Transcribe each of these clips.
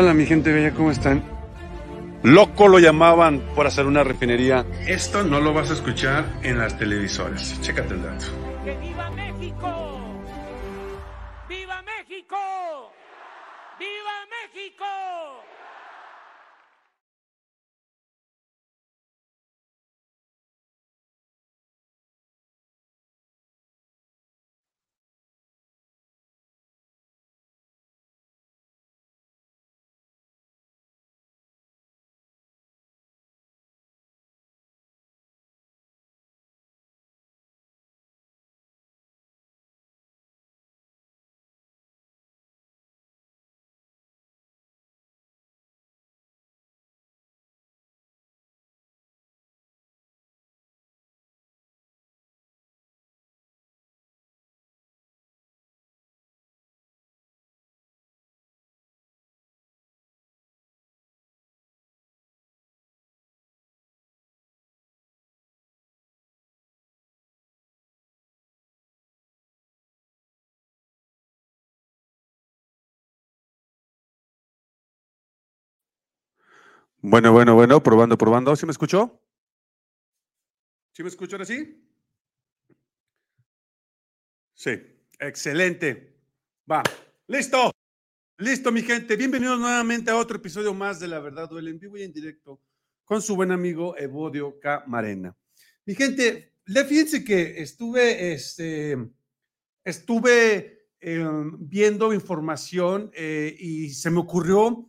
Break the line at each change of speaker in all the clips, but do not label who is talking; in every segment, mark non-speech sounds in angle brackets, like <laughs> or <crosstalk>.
Hola mi gente bella, ¿cómo están? Loco lo llamaban por hacer una refinería. Esto no lo vas a escuchar en las televisoras. Chécate el dato.
¡Que viva México! ¡Viva México! ¡Viva México!
Bueno, bueno, bueno, probando, probando. ¿Sí me escuchó? ¿Sí me escuchó ahora sí? Sí, excelente. Va, listo. Listo, mi gente. Bienvenidos nuevamente a otro episodio más de La Verdad Duele en vivo y en directo con su buen amigo Evodio Camarena. Mi gente, fíjense que estuve, este, estuve eh, viendo información eh, y se me ocurrió,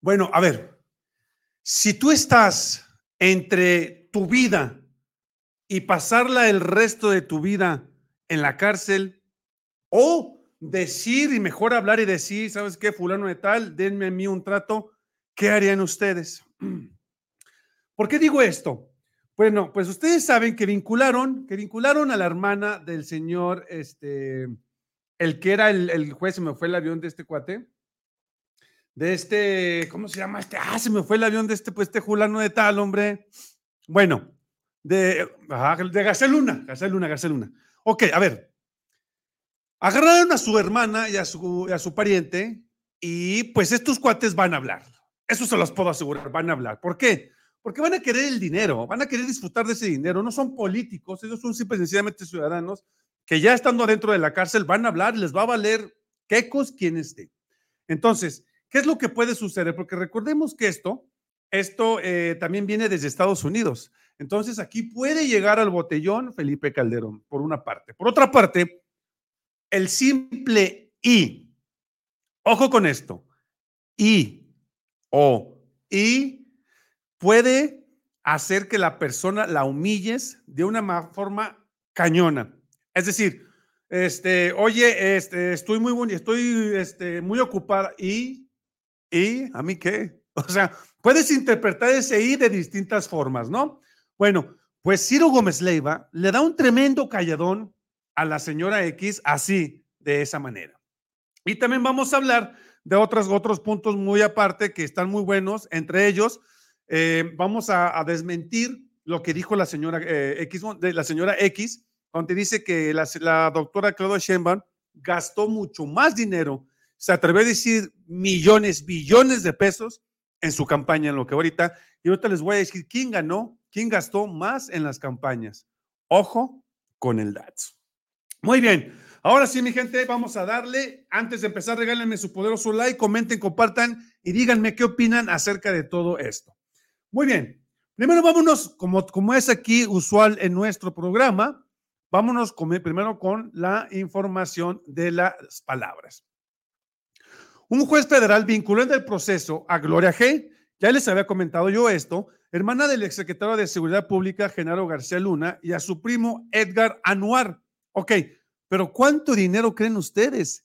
bueno, a ver, si tú estás entre tu vida y pasarla el resto de tu vida en la cárcel, o decir y mejor hablar y decir, ¿sabes qué? Fulano de tal, denme a mí un trato, ¿qué harían ustedes? <clears throat> ¿Por qué digo esto? Bueno, pues ustedes saben que vincularon, que vincularon a la hermana del señor, este, el que era el, el juez, se me fue el avión de este cuate, de este, ¿cómo se llama este? Ah, se me fue el avión de este, pues este Julano de tal, hombre. Bueno, de, de Gaceluna, Gaceluna, Gaceluna. Ok, a ver. Agarraron a su hermana y a su, a su pariente y pues estos cuates van a hablar. Eso se los puedo asegurar, van a hablar. ¿Por qué? Porque van a querer el dinero, van a querer disfrutar de ese dinero. No son políticos, ellos son simple sencillamente ciudadanos que ya estando adentro de la cárcel van a hablar les va a valer quecos quien esté. Entonces, ¿Qué es lo que puede suceder? Porque recordemos que esto, esto eh, también viene desde Estados Unidos. Entonces aquí puede llegar al botellón Felipe Calderón, por una parte. Por otra parte, el simple y, ojo con esto, y o y puede hacer que la persona la humilles de una forma cañona. Es decir, este, oye, este, estoy muy estoy este, muy ocupada y ¿Y a mí qué? <laughs> O sea, puedes interpretar ese I de distintas formas, ¿no? Bueno, pues Ciro Gómez Leiva le da un tremendo calladón a la señora X así, de esa manera. Y también vamos a hablar de otros, otros puntos muy aparte que están muy buenos. Entre ellos, eh, vamos a, desmentir lo que dijo la señora eh, X, de la señora X, donde dice que la, doctora Claudia Sheinbaum gastó mucho más dinero se atrevió a decir millones, billones de pesos en su campaña, en lo que ahorita, y ahorita les voy a decir quién ganó, quién gastó más en las campañas. Ojo con el DATS. Muy bien, ahora sí, mi gente, vamos a darle, antes de empezar, regálenme su poderoso like, comenten, compartan y díganme qué opinan acerca de todo esto. Muy bien, primero vámonos, como, como es aquí usual en nuestro programa, vámonos primero con la información de las palabras. Un juez federal vinculó en el proceso a Gloria G. Ya les había comentado yo esto, hermana del exsecretario de Seguridad Pública, Genaro García Luna, y a su primo Edgar Anuar. Ok, pero ¿cuánto dinero creen ustedes?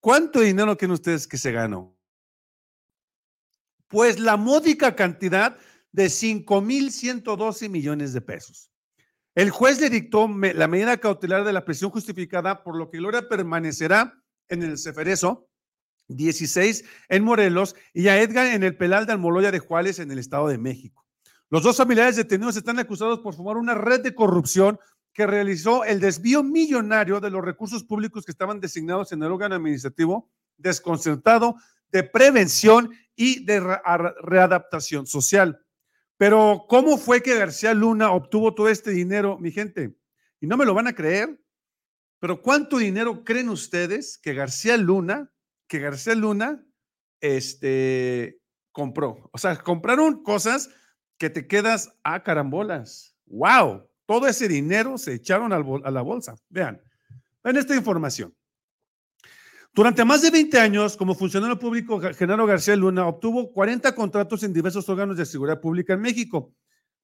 ¿Cuánto dinero creen ustedes que se ganó? Pues la módica cantidad de 5.112 millones de pesos. El juez le dictó la medida cautelar de la prisión justificada, por lo que Gloria permanecerá en el Ceferezo 16 en Morelos y a Edgar en el Pelal de Almoloya de Juárez en el Estado de México. Los dos familiares detenidos están acusados por formar una red de corrupción que realizó el desvío millonario de los recursos públicos que estaban designados en el órgano administrativo desconcertado de prevención y de readaptación social. Pero, ¿cómo fue que García Luna obtuvo todo este dinero, mi gente? Y no me lo van a creer, pero ¿cuánto dinero creen ustedes que García Luna, que García Luna, este, compró? O sea, compraron cosas que te quedas a carambolas. ¡Wow! Todo ese dinero se echaron a la bolsa. Vean, vean esta información. Durante más de 20 años, como funcionario público, Genaro García Luna obtuvo 40 contratos en diversos órganos de seguridad pública en México,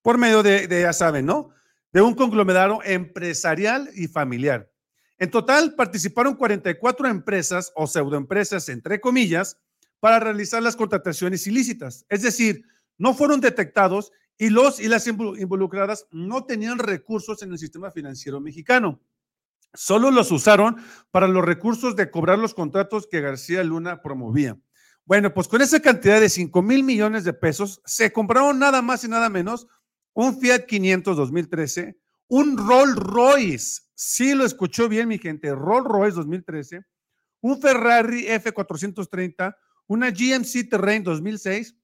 por medio de, ya saben, ¿no? De un conglomerado empresarial y familiar. En total, participaron 44 empresas o pseudoempresas, entre comillas, para realizar las contrataciones ilícitas. Es decir, no fueron detectados y los y las involucradas no tenían recursos en el sistema financiero mexicano. Solo los usaron para los recursos de cobrar los contratos que García Luna promovía. Bueno, pues con esa cantidad de 5 mil millones de pesos se compraron nada más y nada menos un Fiat 500 2013, un Rolls Royce, sí lo escuchó bien mi gente, Rolls Royce 2013, un Ferrari F430, una GMC Terrain 2006,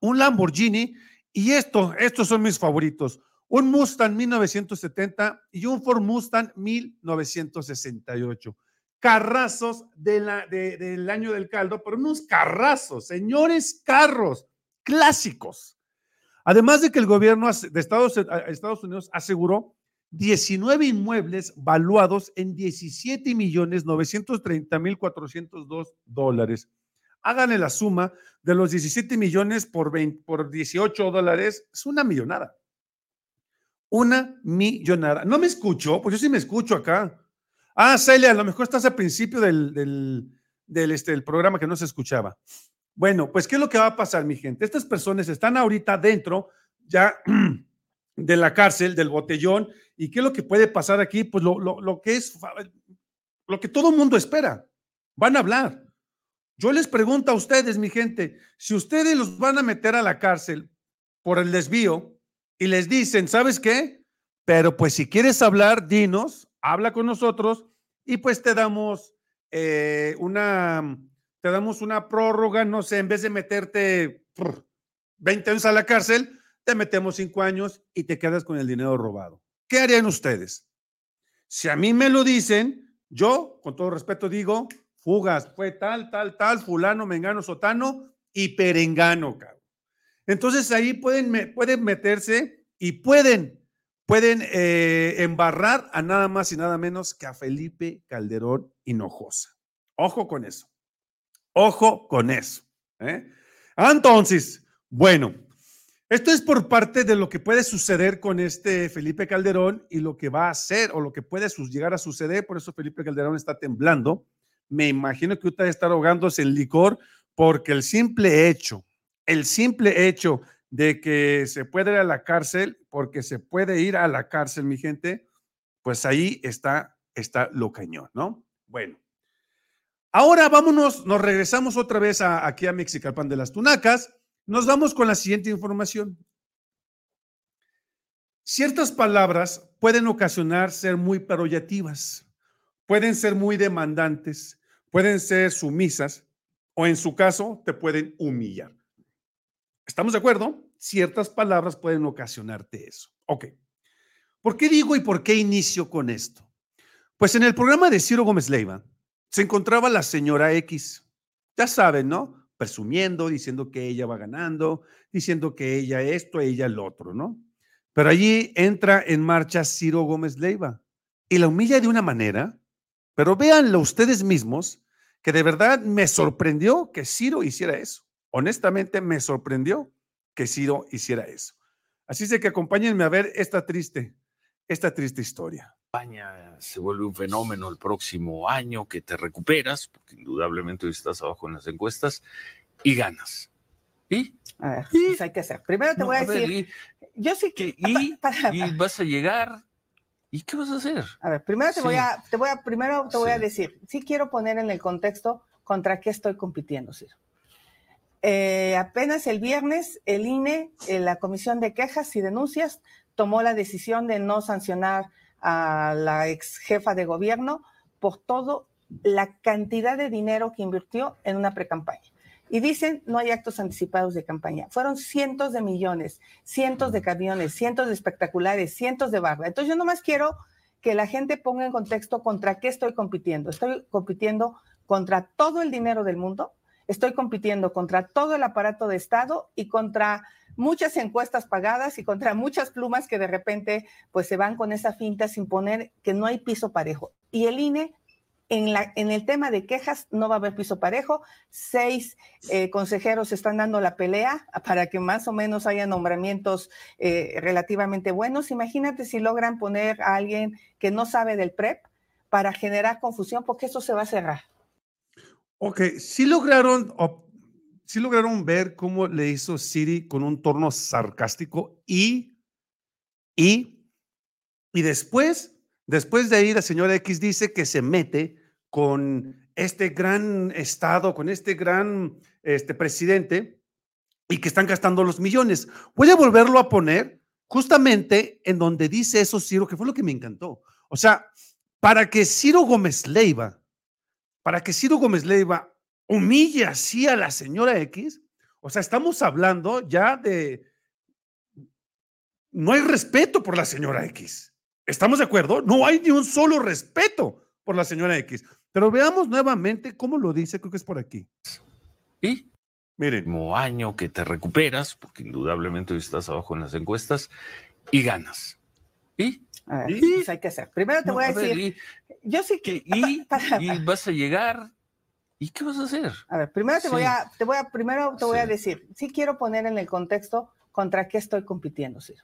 un Lamborghini y esto, estos son mis favoritos, un Mustang 1970 y un Ford Mustang 1968. Carrazos de la, del año del caldo, pero unos carrazos, señores carros clásicos. Además de que el gobierno de Estados Unidos aseguró 19 inmuebles valuados en 17 millones 930 mil 402 dólares. Háganle la suma de los 17 millones por, por 18 dólares, es una millonada. Una millonada. ¿No me escucho? Pues yo sí me escucho acá. Ah, Celia, a lo mejor estás al principio del, del, este, programa que no se escuchaba. Bueno, pues, ¿qué es lo que va a pasar, mi gente? Estas personas están ahorita dentro ya <clears throat> de la cárcel, del botellón, y ¿qué es lo que puede pasar aquí? Pues lo, lo, lo que es, lo que todo mundo espera. Van a hablar. Yo les pregunto a ustedes, mi gente, si ustedes los van a meter a la cárcel por el desvío, y les dicen, ¿sabes qué? Pero pues si quieres hablar, dinos, habla con nosotros y pues te damos eh, una, te damos una prórroga, no sé, en vez de meterte 20 años a la cárcel, te metemos 5 años y te quedas con el dinero robado. ¿Qué harían ustedes? Si a mí me lo dicen, yo, con todo respeto, digo, fugas, fue tal, tal, tal, fulano, mengano, sotano y perengano, cabrón. Entonces ahí pueden, pueden meterse y pueden, pueden eh, embarrar a nada más y nada menos que a Felipe Calderón Hinojosa. Ojo con eso. Ojo con eso. ¿eh? Entonces, bueno, esto es por parte de lo que puede suceder con este Felipe Calderón y lo que va a hacer o lo que puede llegar a suceder. Por eso Felipe Calderón está temblando. Me imagino que usted está ahogándose el licor porque el simple hecho el simple hecho de que se puede ir a la cárcel, porque se puede ir a la cárcel, mi gente, pues ahí está, está lo cañón, ¿no? Bueno. Ahora vámonos, nos regresamos otra vez aquí a Mexicalpan de las Tunacas. Nos vamos con la siguiente información. Ciertas palabras pueden ocasionar ser muy parollativas, pueden ser muy demandantes, pueden ser sumisas o en su caso te pueden humillar. ¿Estamos de acuerdo? Ciertas palabras pueden ocasionarte eso. Ok. ¿Por qué digo y por qué inicio con esto? Pues en el programa de Ciro Gómez Leiva se encontraba la señora X. Ya saben, ¿no? Presumiendo, diciendo que ella va ganando, diciendo que ella esto, ella el otro, ¿no? Pero allí entra en marcha Ciro Gómez Leiva y la humilla de una manera, pero véanlo ustedes mismos, que de verdad me sorprendió que Ciro hiciera eso honestamente me sorprendió que Ciro hiciera eso. Así es que acompáñenme a ver esta triste, esta triste historia.
España se vuelve un fenómeno el próximo año que te recuperas, porque indudablemente estás abajo en las encuestas y ganas.
¿Y? A ver, pues hay que hacer. Primero te voy a, decir, yo sí
que y, vas a llegar ¿Y qué vas a hacer?
A ver, primero te voy a, te voy a, primero te voy a decir, sí quiero poner en el contexto contra qué estoy compitiendo, Ciro. Eh, apenas el viernes, el INE, eh, la Comisión de Quejas y Denuncias, tomó la decisión de no sancionar a la ex jefa de gobierno por todo la cantidad de dinero que invirtió en una precampaña. Y dicen, no hay actos anticipados de campaña. Fueron cientos de millones, cientos de camiones, cientos de espectaculares, cientos de barra. Entonces yo nomás quiero que la gente ponga en contexto contra qué estoy compitiendo. Estoy compitiendo contra todo el dinero del mundo, estoy compitiendo contra todo el aparato de Estado y contra muchas encuestas pagadas y contra muchas plumas que de repente pues se van con esa finta sin poner que no hay piso parejo. Y el INE en, la, en, el tema de quejas no va a haber piso parejo. Seis eh, consejeros están dando la pelea para que más o menos haya nombramientos eh, relativamente buenos. Imagínate si logran poner a alguien que no sabe del PREP para generar confusión, porque eso se va a cerrar.
Ok, sí lograron, sí lograron ver cómo le hizo Siri con un tono sarcástico y, y, y después, después de ahí la señora X dice que se mete con este gran Estado, con este gran este, presidente y que están gastando los millones. Voy a volverlo a poner justamente en donde dice eso Ciro, que fue lo que me encantó. O sea, para que Ciro Gómez Leiva, para que Ciro Gómez Leiva humille así a la señora X, o sea, estamos hablando ya de... No hay respeto por la señora X. ¿Estamos de acuerdo? No hay ni un solo respeto por la señora X. Pero veamos nuevamente cómo lo dice, creo que es por aquí.
Y miren, como año que te recuperas, porque indudablemente hoy estás abajo en las encuestas, y ganas.
¿Y? A ver, pues hay que hacer. Primero te voy a, decir, yo sí
que <laughs> y, vas a llegar ¿Y qué vas a hacer?
A ver, primero te voy a, te voy a, primero te voy a decir, sí quiero poner en el contexto contra qué estoy compitiendo, Ciro.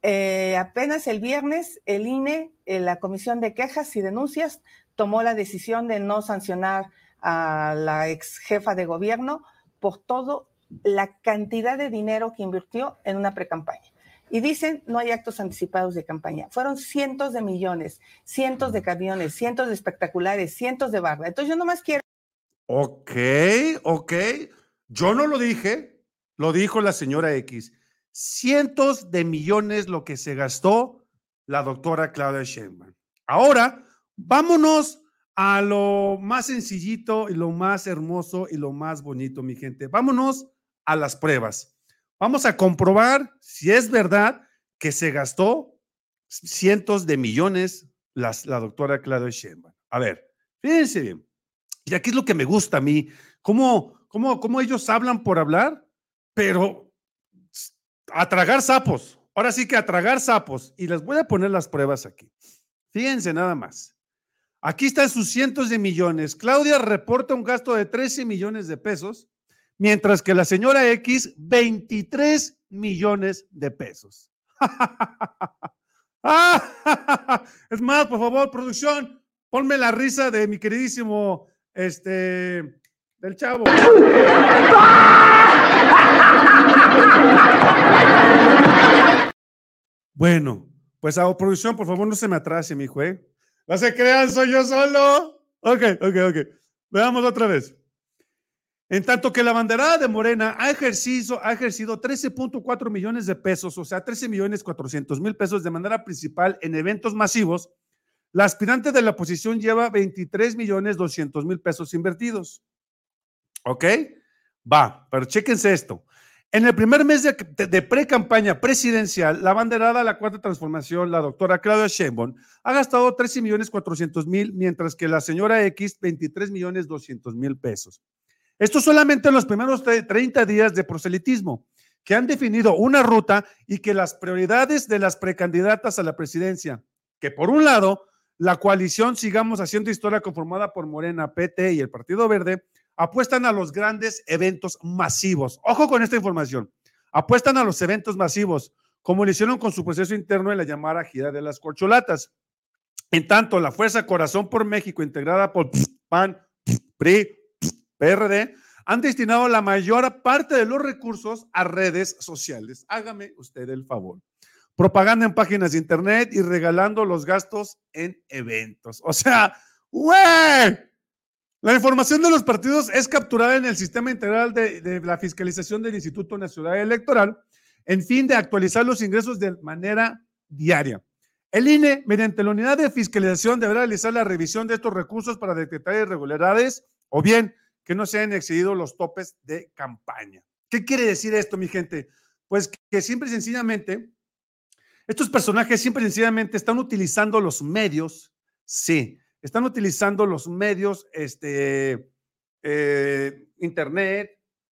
Eh, apenas el viernes, el INE, eh, la Comisión de Quejas y Denuncias, tomó la decisión de no sancionar a la ex jefa de gobierno por todo la cantidad de dinero que invirtió en una precampaña. Y dicen, no hay actos anticipados de campaña. Fueron cientos de millones, cientos de camiones, cientos de espectaculares, cientos de barra. Entonces yo nomás quiero...
Ok, ok. Yo no lo dije, lo dijo la señora X. Cientos de millones lo que se gastó la doctora Claudia Sheinbaum. Ahora, Vámonos a lo más sencillito y lo más hermoso y lo más bonito, mi gente. Vámonos a las pruebas. Vamos a comprobar si es verdad que se gastó cientos de millones las, la doctora Claudia Sheinbaum. A ver, fíjense bien. Y aquí es lo que me gusta a mí, cómo, cómo, cómo ellos hablan por hablar, pero a tragar sapos. Ahora sí que a tragar sapos. Y les voy a poner las pruebas aquí. Fíjense nada más. Aquí están sus cientos de millones. Claudia reporta un gasto de 13 millones de pesos, mientras que la señora X, 23 millones de pesos. <laughs> <laughs> es más, por favor, producción, ponme la risa de mi queridísimo, este, del chavo. Bueno, pues a producción, por favor, no se me atrase, mi hijo, ¿eh? No se crean, soy yo solo. Ok, ok, ok. Veamos otra vez. En tanto que la banderada de Morena ha ejercido, ha ejercido 13.4 millones de pesos, o sea, 13 millones 400 mil pesos de manera principal en eventos masivos, la aspirante de la oposición lleva 23 millones 200 mil pesos invertidos. ¿Ok? Va, pero chéquense esto. En el primer mes de, pre-campaña presidencial, la banderada de la Cuarta Transformación, la doctora Claudia Sheinbaum, ha gastado 13 millones 400 mil, mientras que la señora X, 23 millones 200 mil pesos. Esto solamente en los primeros 30 días de proselitismo, que han definido una ruta y que las prioridades de las precandidatas a la presidencia, que por un lado, la coalición Sigamos Haciendo Historia conformada por Morena, PT y el Partido Verde, apuestan a los grandes eventos masivos. Ojo con esta información. Apuestan a los eventos masivos, como lo hicieron con su proceso interno en la llamada gira de las corcholatas. En tanto, la Fuerza Corazón por México, integrada por PAN, PRI, PRD, han destinado la mayor parte de los recursos a redes sociales. Hágame usted el favor. Propaganda en páginas de internet y regalando los gastos en eventos. O sea, güey, la información de los partidos es capturada en el sistema integral de, la fiscalización del Instituto Nacional Electoral en fin de actualizar los ingresos de manera diaria. El INE, mediante la unidad de fiscalización, deberá realizar la revisión de estos recursos para detectar irregularidades o bien que no se hayan excedido los topes de campaña. ¿Qué quiere decir esto, mi gente? Pues que siempre y sencillamente, estos personajes siempre sencillamente están utilizando los medios, sí, están utilizando los medios, este, eh, Internet,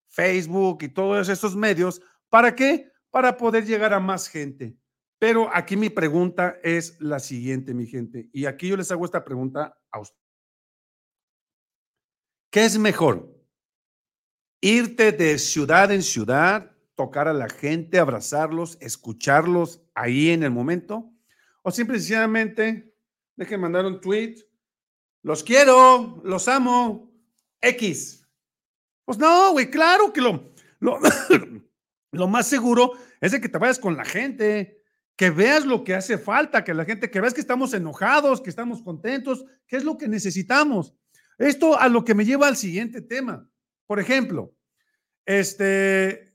Facebook y todos esos medios, ¿para qué? Para poder llegar a más gente. Pero aquí mi pregunta es la siguiente, mi gente, y aquí yo les hago esta pregunta a ustedes. ¿Qué es mejor? ¿Irte de ciudad en ciudad, tocar a la gente, abrazarlos, escucharlos ahí en el momento? ¿O simple y sencillamente dejen mandar un tweet? Los quiero, los amo, X. Pues no, güey, claro que lo, lo, <coughs> lo más seguro es de que te vayas con la gente, que veas lo que hace falta, que la gente, que veas que estamos enojados, que estamos contentos, que es lo que necesitamos. Esto a lo que me lleva al siguiente tema. Por ejemplo, este,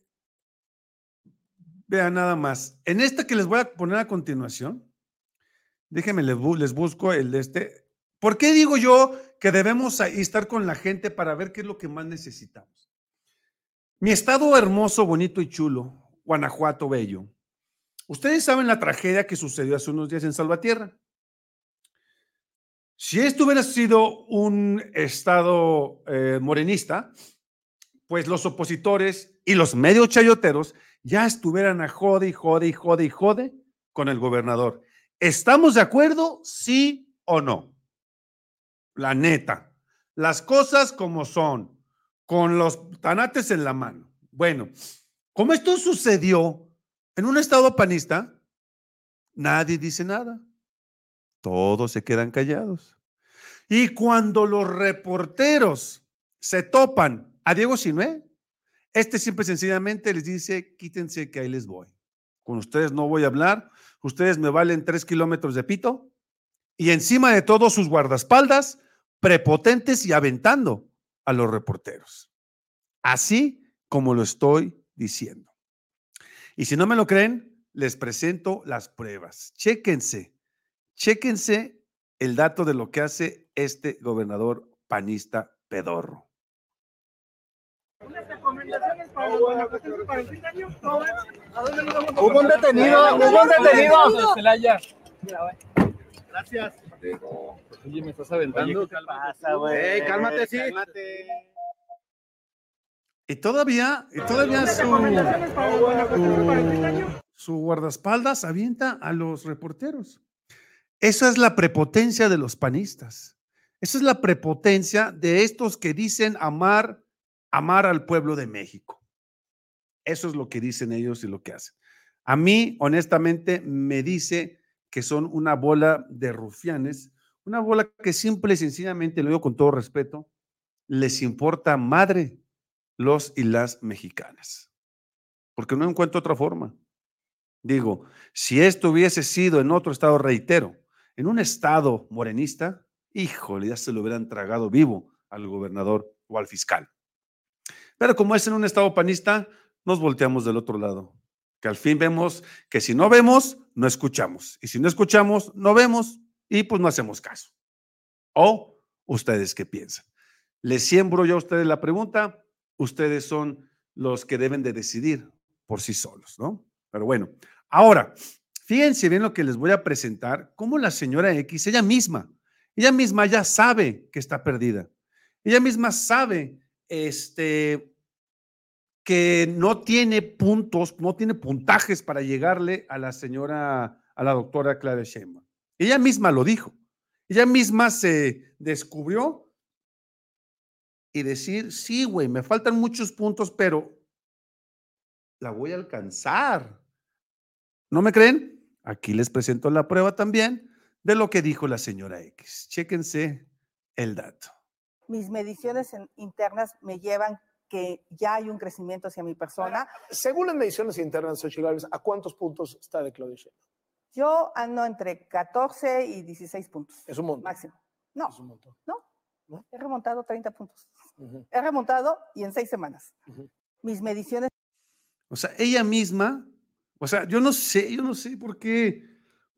vean nada más. En esta que les voy a poner a continuación, déjenme, les, les busco el de este. ¿Por qué digo yo que debemos estar con la gente para ver qué es lo que más necesitamos? Mi estado hermoso, bonito y chulo, Guanajuato Bello Ustedes saben la tragedia que sucedió hace unos días en Salvatierra. Si esto hubiera sido un estado eh, morenista, pues los opositores y los medios chayoteros ya estuvieran a jode y jode y jode y jode con el gobernador. ¿Estamos de acuerdo? Sí o no. La neta. Las cosas como son, con los tanates en la mano. Bueno, como esto sucedió en un estado panista, nadie dice nada. Todos se quedan callados. Y cuando los reporteros se topan a Diego Sinué, este siempre sencillamente les dice, quítense que ahí les voy. Con ustedes no voy a hablar, ustedes me valen tres kilómetros de pito y encima de todos sus guardaespaldas, prepotentes y aventando a los reporteros. Así como lo estoy diciendo. Y si no me lo creen, les presento las pruebas. Chéquense, chéquense el dato de lo que hace este gobernador panista pedorro.
Hubo un detenido, hubo un detenido.
Gracias.
Oye, me estás aventando.
¿Qué pasa, güey?
cálmate, sí.
Y todavía, y todavía su, su, guardaespaldas avienta a los reporteros. Esa es la prepotencia de los panistas. Esa es la prepotencia de estos que dicen amar, amar al pueblo de México. Eso es lo que dicen ellos y lo que hacen. A mí, honestamente, me dice que son una bola de rufianes, una bola que simple y sencillamente, lo digo con todo respeto, les importa madre los y las mexicanas. Porque no encuentro otra forma. Digo, si esto hubiese sido en otro estado, reitero, en un estado morenista, híjole, ya se lo hubieran tragado vivo al gobernador o al fiscal. Pero como es en un estado panista, nos volteamos del otro lado. Que al fin vemos que si no vemos, no escuchamos. Y si no escuchamos, no vemos y pues no hacemos caso. ¿O ustedes qué piensan? Les siembro yo a ustedes la pregunta ustedes son los que deben de decidir por sí solos, ¿no? Pero bueno, ahora, fíjense bien lo que les voy a presentar, cómo la señora X, ella misma, ella misma ya sabe que está perdida. Ella misma sabe este, que no tiene puntos, no tiene puntajes para llegarle a la señora, a la doctora Clara Sheinbaum. Ella misma lo dijo. Ella misma se descubrió y decir, sí, güey, me faltan muchos puntos, pero la voy a alcanzar. ¿No me creen? Aquí les presento la prueba también de lo que dijo la señora X. Chéquense el dato.
Mis mediciones internas me llevan que ya hay un crecimiento hacia mi persona.
Según las mediciones internas, Xochitl ¿a cuántos puntos está de Claudia Sheinbaum?
Yo ando entre 14 y 16 puntos.
Es un montón.
Máximo. No,
Es un montón.
no, He remontado 30 puntos. He remontado y en seis semanas. Mis mediciones.
O sea, ella misma, o sea, yo no sé, yo no sé por qué,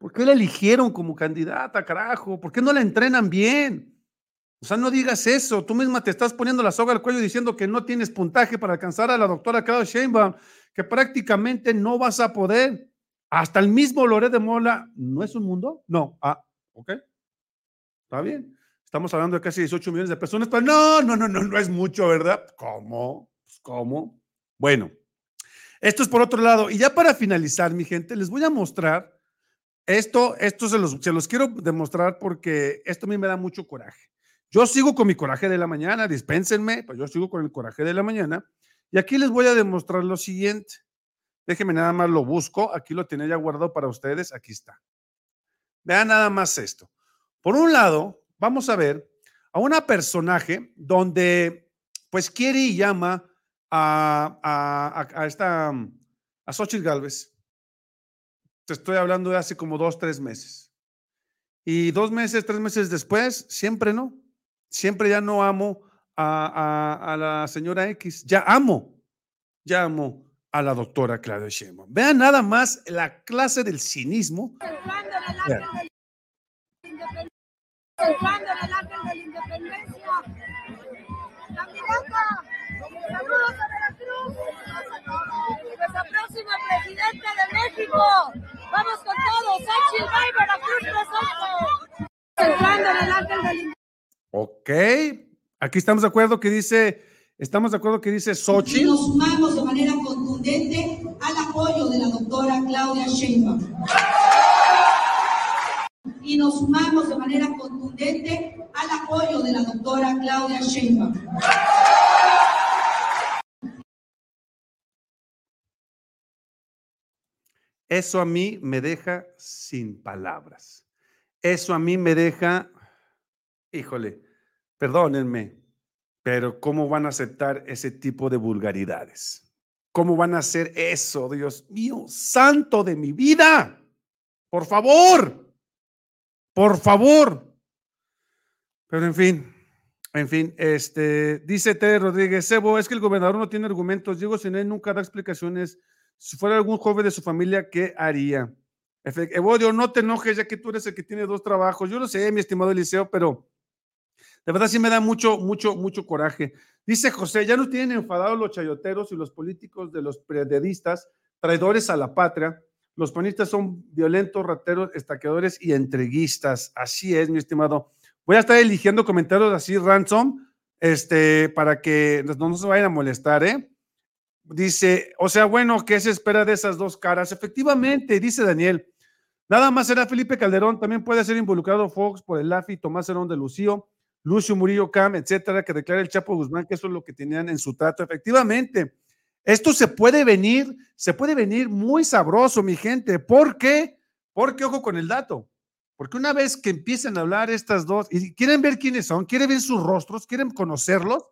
¿Por qué la eligieron como candidata, carajo? ¿Por qué no la entrenan bien? O sea, no digas eso. Tú misma te estás poniendo la soga al cuello diciendo que no tienes puntaje para alcanzar a la doctora Claudia Sheinbaum, que prácticamente no vas a poder. Hasta el mismo Loret de Mola, ¿no es un mundo? No. Ah, ok. Está bien. Estamos hablando de casi 18 millones de personas, pero no, no, no, no, no es mucho, ¿verdad? ¿Cómo? Pues, ¿Cómo? Bueno, esto es por otro lado. Y ya para finalizar, mi gente, les voy a mostrar esto, esto se los quiero demostrar porque esto a mí me da mucho coraje. Yo sigo con mi coraje de la mañana, dispénsenme, pero yo sigo con el coraje de la mañana. Y aquí les voy a demostrar lo siguiente. Déjenme nada más lo busco. Aquí lo tenía ya guardado para ustedes. Aquí está. Vean nada más esto. Por un lado, vamos a ver a una personaje donde pues quiere y llama a, a, a, esta, a Xochitl Galvez. Te estoy hablando de hace como dos, tres meses. Y dos meses, tres meses después, siempre no. Siempre ya no amo a, a, la señora X. Ya amo, ya amo a la doctora Claudia Sheinbaum. Vean nada más la clase del cinismo. Vean.
De la independencia. Candidata, saludos a Veracruz, nuestra próxima presidenta de México. Vamos con todo, Xochitl Bay, Veracruz presente. Centrando en el ángel de la
Ok, aquí estamos de acuerdo que dice, estamos de acuerdo que dice
Y
Xochitl.
nos sumamos de manera contundente al apoyo de la doctora Claudia Sheinbaum. Y nos sumamos de manera contundente al apoyo de la doctora Claudia Sheinbaum.
Eso a mí me deja sin palabras. Eso a mí me deja, híjole, perdónenme, pero ¿cómo van a aceptar ese tipo de vulgaridades? ¿Cómo van a hacer eso, Dios mío, santo de mi vida? Por favor, por favor. Pero en fin, en fin, este, dice Tere Rodríguez, Sebo, es que el gobernador no tiene argumentos. Diego Siné nunca da explicaciones. Si fuera algún joven de su familia, ¿qué haría? Evodio, no te enojes, ya que tú eres el que tiene dos trabajos. Yo lo sé, mi estimado Eliseo, pero de verdad sí me da mucho, mucho, mucho coraje. Dice José, ya no tienen enfadados los chayoteros y los políticos de los periodistas, traidores a la patria. Los panistas son violentos, rateros, estaqueadores y entreguistas. Así es, mi estimado. Voy a estar eligiendo comentarios así ransom, este, para que no, no se vayan a molestar, ¿eh? Dice, o sea, bueno, ¿qué se espera de esas dos caras? Efectivamente, dice Daniel, nada más será Felipe Calderón, también puede ser involucrado Fox por el AFI, Tomás Herón de Lucío, Lucio Murillo Cam, etcétera, que declara el Chapo Guzmán que eso es lo que tenían en su trato. Efectivamente, esto se puede venir, se puede venir muy sabroso, mi gente. ¿Por qué? Porque, ojo con el dato, porque una vez que empiecen a hablar estas dos y quieren ver quiénes son, quieren ver sus rostros, quieren conocerlos,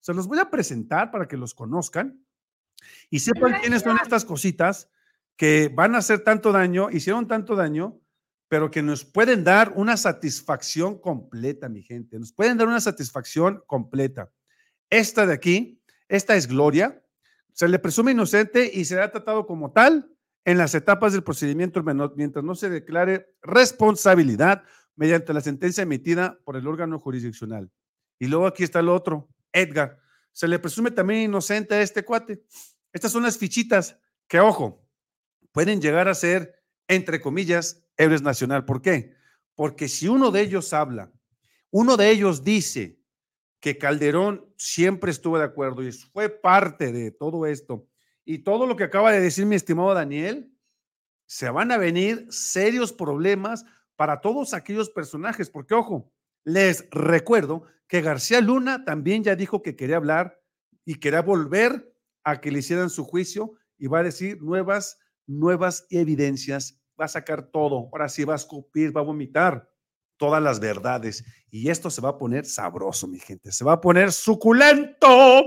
se los voy a presentar para que los conozcan y sepan quiénes son estas cositas que van a hacer tanto daño, hicieron tanto daño, pero que nos pueden dar una satisfacción completa, mi gente. Nos pueden dar una satisfacción completa. Esta de aquí, esta es Gloria, se le presume inocente y será tratado como tal en las etapas del procedimiento mientras no se declare responsabilidad mediante la sentencia emitida por el órgano jurisdiccional. Y luego aquí está el otro, Edgar. Se le presume también inocente a este cuate. Estas son las fichitas que, ojo, pueden llegar a ser, entre comillas, héroes nacional. ¿Por qué? Porque si uno de ellos habla, uno de ellos dice que Calderón siempre estuvo de acuerdo y fue parte de todo esto, y todo lo que acaba de decir mi estimado Daniel, se van a venir serios problemas para todos aquellos personajes, porque ojo, les recuerdo que García Luna también ya dijo que quería hablar y quería volver a que le hicieran su juicio y va a decir nuevas, nuevas evidencias, va a sacar todo, ahora sí va a escupir, va a vomitar todas las verdades y esto se va a poner sabroso, mi gente, se va a poner suculento.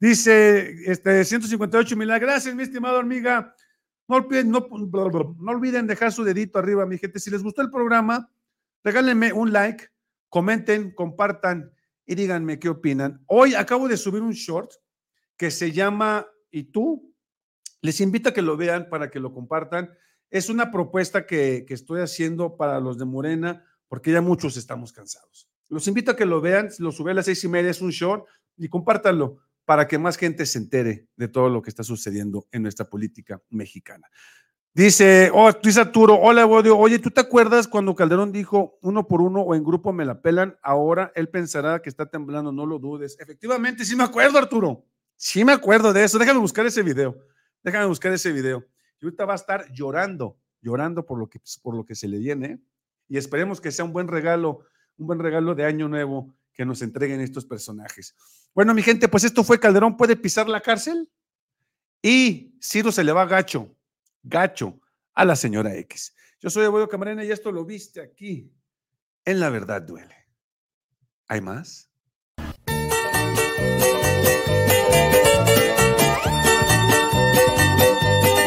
Dice este 158 mil gracias, mi estimado hormiga. No olviden, no, no olviden dejar su dedito arriba, mi gente. Si les gustó el programa, regálenme un like, comenten, compartan y díganme qué opinan. Hoy acabo de subir un short que se llama ¿Y tú? Les invito a que lo vean para que lo compartan. Es una propuesta que, estoy haciendo para los de Morena, porque ya muchos estamos cansados. Los invito a que lo vean, lo subí a las seis y media, es un short, y compártanlo para que más gente se entere de todo lo que está sucediendo en nuestra política mexicana. Dice, oh, dice Arturo, hola, Bodio. Oye, ¿tú te acuerdas cuando Calderón dijo uno por uno o en grupo me la pelan? Ahora él pensará que está temblando, no lo dudes. Efectivamente, sí me acuerdo, Arturo. Sí me acuerdo de eso. Déjame buscar ese video. Déjame buscar ese video. Y ahorita va a estar llorando, llorando por lo que, por lo que se le viene. Y esperemos que sea un buen regalo, un buen regalo de año nuevo que nos entreguen estos personajes. Bueno, mi gente, pues esto fue Calderón puede pisar la cárcel y Ciro se le va gacho gacho a la señora X. Yo soy Evoyo Camarena y esto lo viste aquí en La Verdad Duele. ¿Hay más?